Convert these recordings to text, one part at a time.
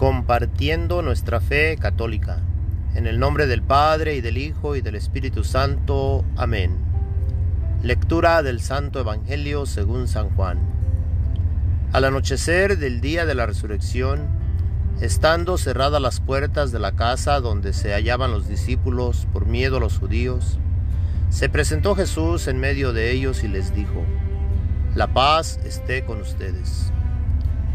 compartiendo nuestra fe católica. En el nombre del Padre y del Hijo y del Espíritu Santo. Amén. Lectura del Santo Evangelio según San Juan. Al anochecer del día de la resurrección, estando cerradas las puertas de la casa donde se hallaban los discípulos por miedo a los judíos, se presentó Jesús en medio de ellos y les dijo, La paz esté con ustedes.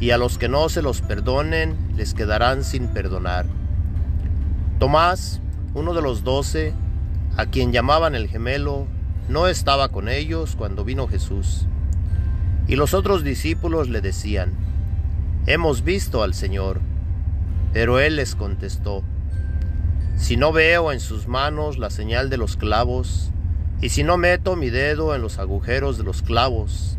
y a los que no se los perdonen les quedarán sin perdonar. Tomás, uno de los doce, a quien llamaban el gemelo, no estaba con ellos cuando vino Jesús. Y los otros discípulos le decían, Hemos visto al Señor. Pero él les contestó, Si no veo en sus manos la señal de los clavos, y si no meto mi dedo en los agujeros de los clavos,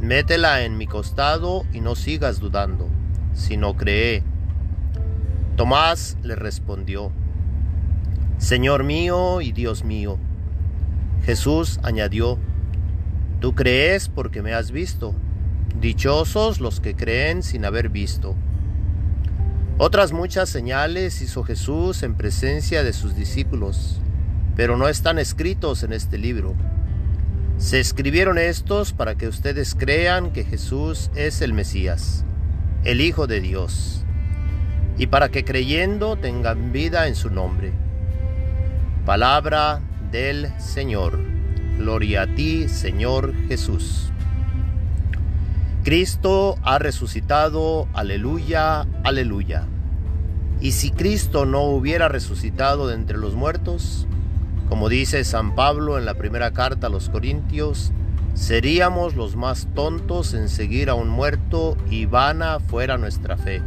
Métela en mi costado y no sigas dudando, sino cree. Tomás le respondió, Señor mío y Dios mío. Jesús añadió, Tú crees porque me has visto. Dichosos los que creen sin haber visto. Otras muchas señales hizo Jesús en presencia de sus discípulos, pero no están escritos en este libro. Se escribieron estos para que ustedes crean que Jesús es el Mesías, el Hijo de Dios, y para que creyendo tengan vida en su nombre. Palabra del Señor. Gloria a ti, Señor Jesús. Cristo ha resucitado, aleluya, aleluya. Y si Cristo no hubiera resucitado de entre los muertos, como dice San Pablo en la primera carta a los Corintios, seríamos los más tontos en seguir a un muerto y vana fuera nuestra fe.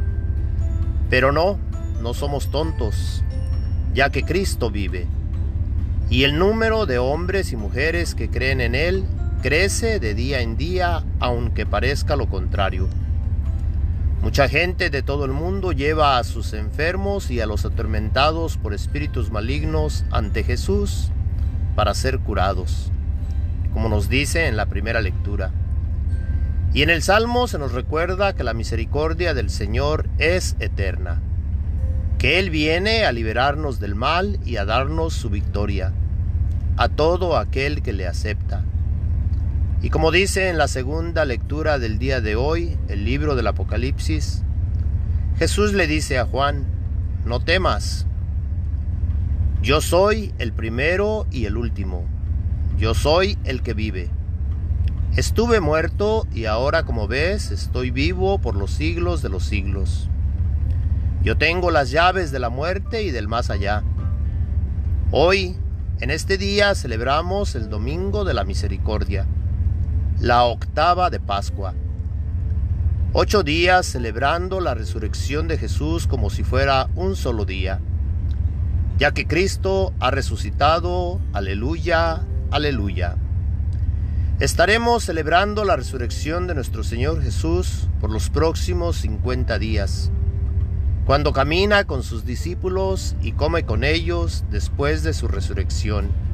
Pero no, no somos tontos, ya que Cristo vive. Y el número de hombres y mujeres que creen en Él crece de día en día, aunque parezca lo contrario. Mucha gente de todo el mundo lleva a sus enfermos y a los atormentados por espíritus malignos ante Jesús para ser curados, como nos dice en la primera lectura. Y en el Salmo se nos recuerda que la misericordia del Señor es eterna, que Él viene a liberarnos del mal y a darnos su victoria, a todo aquel que le acepta. Y como dice en la segunda lectura del día de hoy, el libro del Apocalipsis, Jesús le dice a Juan, no temas, yo soy el primero y el último, yo soy el que vive. Estuve muerto y ahora como ves estoy vivo por los siglos de los siglos. Yo tengo las llaves de la muerte y del más allá. Hoy, en este día, celebramos el Domingo de la Misericordia la octava de Pascua. Ocho días celebrando la resurrección de Jesús como si fuera un solo día, ya que Cristo ha resucitado, aleluya, aleluya. Estaremos celebrando la resurrección de nuestro Señor Jesús por los próximos 50 días, cuando camina con sus discípulos y come con ellos después de su resurrección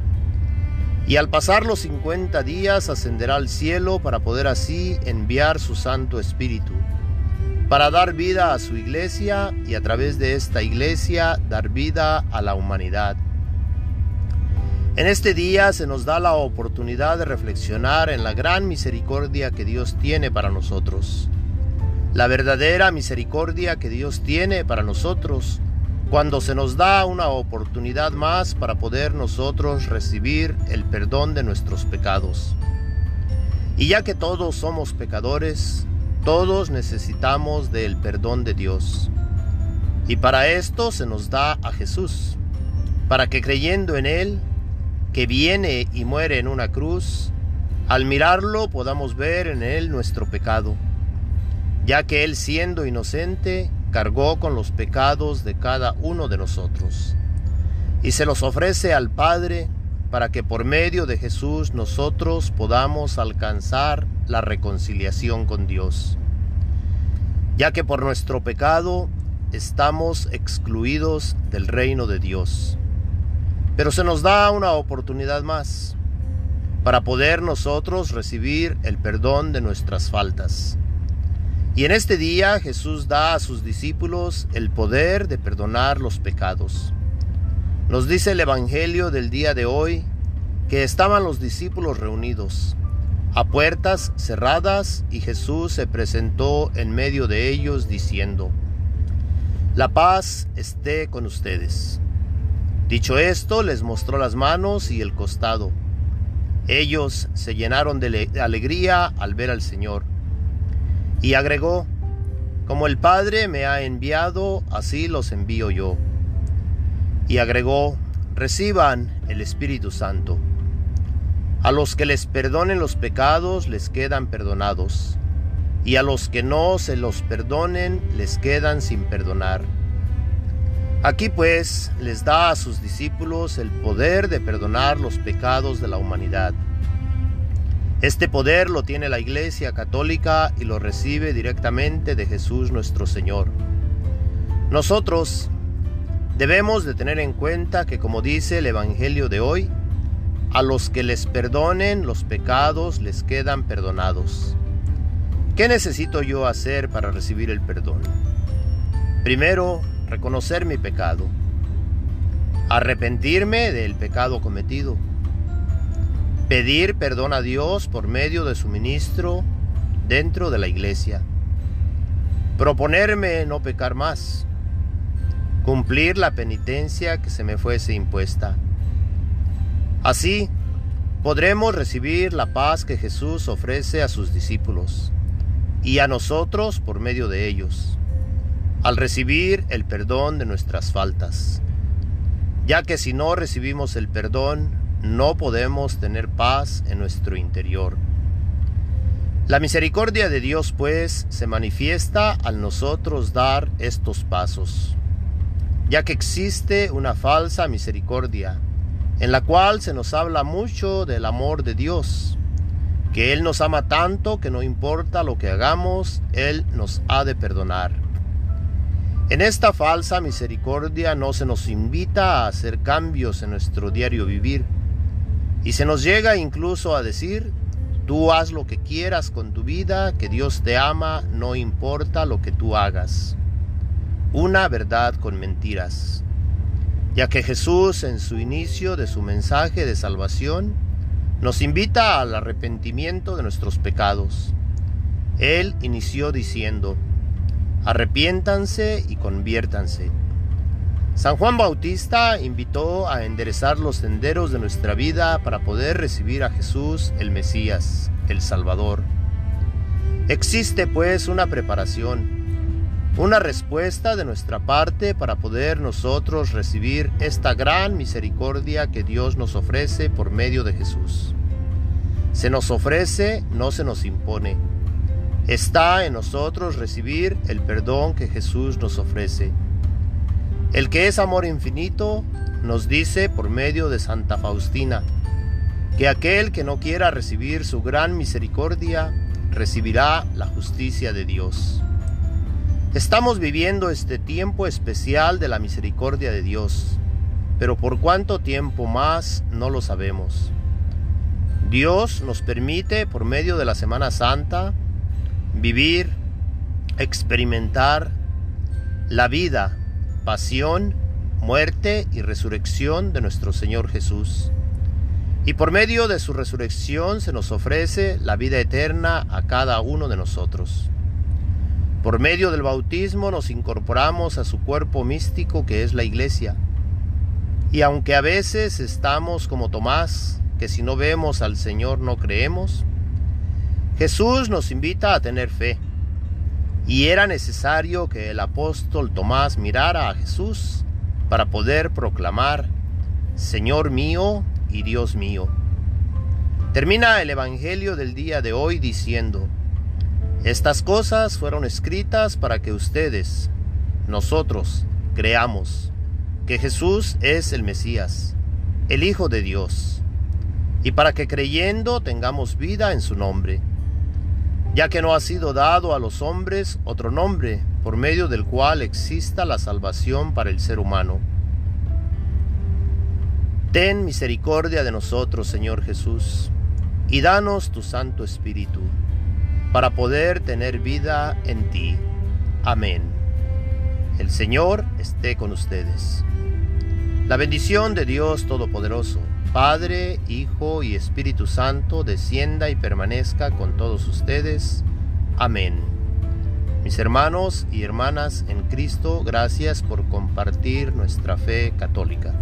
y al pasar los 50 días ascenderá al cielo para poder así enviar su Santo Espíritu, para dar vida a su iglesia y a través de esta iglesia dar vida a la humanidad. En este día se nos da la oportunidad de reflexionar en la gran misericordia que Dios tiene para nosotros. La verdadera misericordia que Dios tiene para nosotros cuando se nos da una oportunidad más para poder nosotros recibir el perdón de nuestros pecados. Y ya que todos somos pecadores, todos necesitamos del perdón de Dios. Y para esto se nos da a Jesús, para que creyendo en Él, que viene y muere en una cruz, al mirarlo podamos ver en Él nuestro pecado, ya que Él siendo inocente, cargó con los pecados de cada uno de nosotros, y se los ofrece al Padre para que por medio de Jesús nosotros podamos alcanzar la reconciliación con Dios, ya que por nuestro pecado estamos excluidos del reino de Dios. Pero se nos da una oportunidad más para poder nosotros recibir el perdón de nuestras faltas. Y en este día Jesús da a sus discípulos el poder de perdonar los pecados. Nos dice el Evangelio del día de hoy que estaban los discípulos reunidos a puertas cerradas y Jesús se presentó en medio de ellos diciendo, La paz esté con ustedes. Dicho esto, les mostró las manos y el costado. Ellos se llenaron de alegría al ver al Señor. Y agregó, Como el Padre me ha enviado, así los envío yo y agregó, reciban el Espíritu Santo. A los que les perdonen los pecados les quedan perdonados, y a los que no se los perdonen les quedan sin perdonar. Aquí pues les da a sus discípulos el poder de perdonar los pecados de la humanidad. Este poder lo tiene la Iglesia Católica y lo recibe directamente de Jesús nuestro Señor. Nosotros, Debemos de tener en cuenta que como dice el Evangelio de hoy, a los que les perdonen los pecados les quedan perdonados. ¿Qué necesito yo hacer para recibir el perdón? Primero, reconocer mi pecado, arrepentirme del pecado cometido, pedir perdón a Dios por medio de su ministro dentro de la iglesia, proponerme no pecar más, cumplir la penitencia que se me fuese impuesta. Así podremos recibir la paz que Jesús ofrece a sus discípulos y a nosotros por medio de ellos, al recibir el perdón de nuestras faltas, ya que si no recibimos el perdón, no podemos tener paz en nuestro interior. La misericordia de Dios pues se manifiesta al nosotros dar estos pasos ya que existe una falsa misericordia, en la cual se nos habla mucho del amor de Dios, que Él nos ama tanto que no importa lo que hagamos, Él nos ha de perdonar. En esta falsa misericordia no se nos invita a hacer cambios en nuestro diario vivir, y se nos llega incluso a decir, tú haz lo que quieras con tu vida, que Dios te ama, no importa lo que tú hagas una verdad con mentiras, ya que Jesús en su inicio de su mensaje de salvación nos invita al arrepentimiento de nuestros pecados. Él inició diciendo, arrepiéntanse y conviértanse. San Juan Bautista invitó a enderezar los senderos de nuestra vida para poder recibir a Jesús el Mesías, el Salvador. Existe pues una preparación, una respuesta de nuestra parte para poder nosotros recibir esta gran misericordia que Dios nos ofrece por medio de Jesús. Se nos ofrece, no se nos impone. Está en nosotros recibir el perdón que Jesús nos ofrece. El que es amor infinito nos dice por medio de Santa Faustina que aquel que no quiera recibir su gran misericordia recibirá la justicia de Dios. Estamos viviendo este tiempo especial de la misericordia de Dios, pero por cuánto tiempo más no lo sabemos. Dios nos permite, por medio de la Semana Santa, vivir, experimentar la vida, pasión, muerte y resurrección de nuestro Señor Jesús. Y por medio de su resurrección se nos ofrece la vida eterna a cada uno de nosotros. Por medio del bautismo nos incorporamos a su cuerpo místico que es la iglesia. Y aunque a veces estamos como Tomás, que si no vemos al Señor no creemos, Jesús nos invita a tener fe. Y era necesario que el apóstol Tomás mirara a Jesús para poder proclamar, Señor mío y Dios mío. Termina el Evangelio del día de hoy diciendo, estas cosas fueron escritas para que ustedes, nosotros, creamos que Jesús es el Mesías, el Hijo de Dios, y para que creyendo tengamos vida en su nombre, ya que no ha sido dado a los hombres otro nombre por medio del cual exista la salvación para el ser humano. Ten misericordia de nosotros, Señor Jesús, y danos tu Santo Espíritu para poder tener vida en ti. Amén. El Señor esté con ustedes. La bendición de Dios Todopoderoso, Padre, Hijo y Espíritu Santo, descienda y permanezca con todos ustedes. Amén. Mis hermanos y hermanas en Cristo, gracias por compartir nuestra fe católica.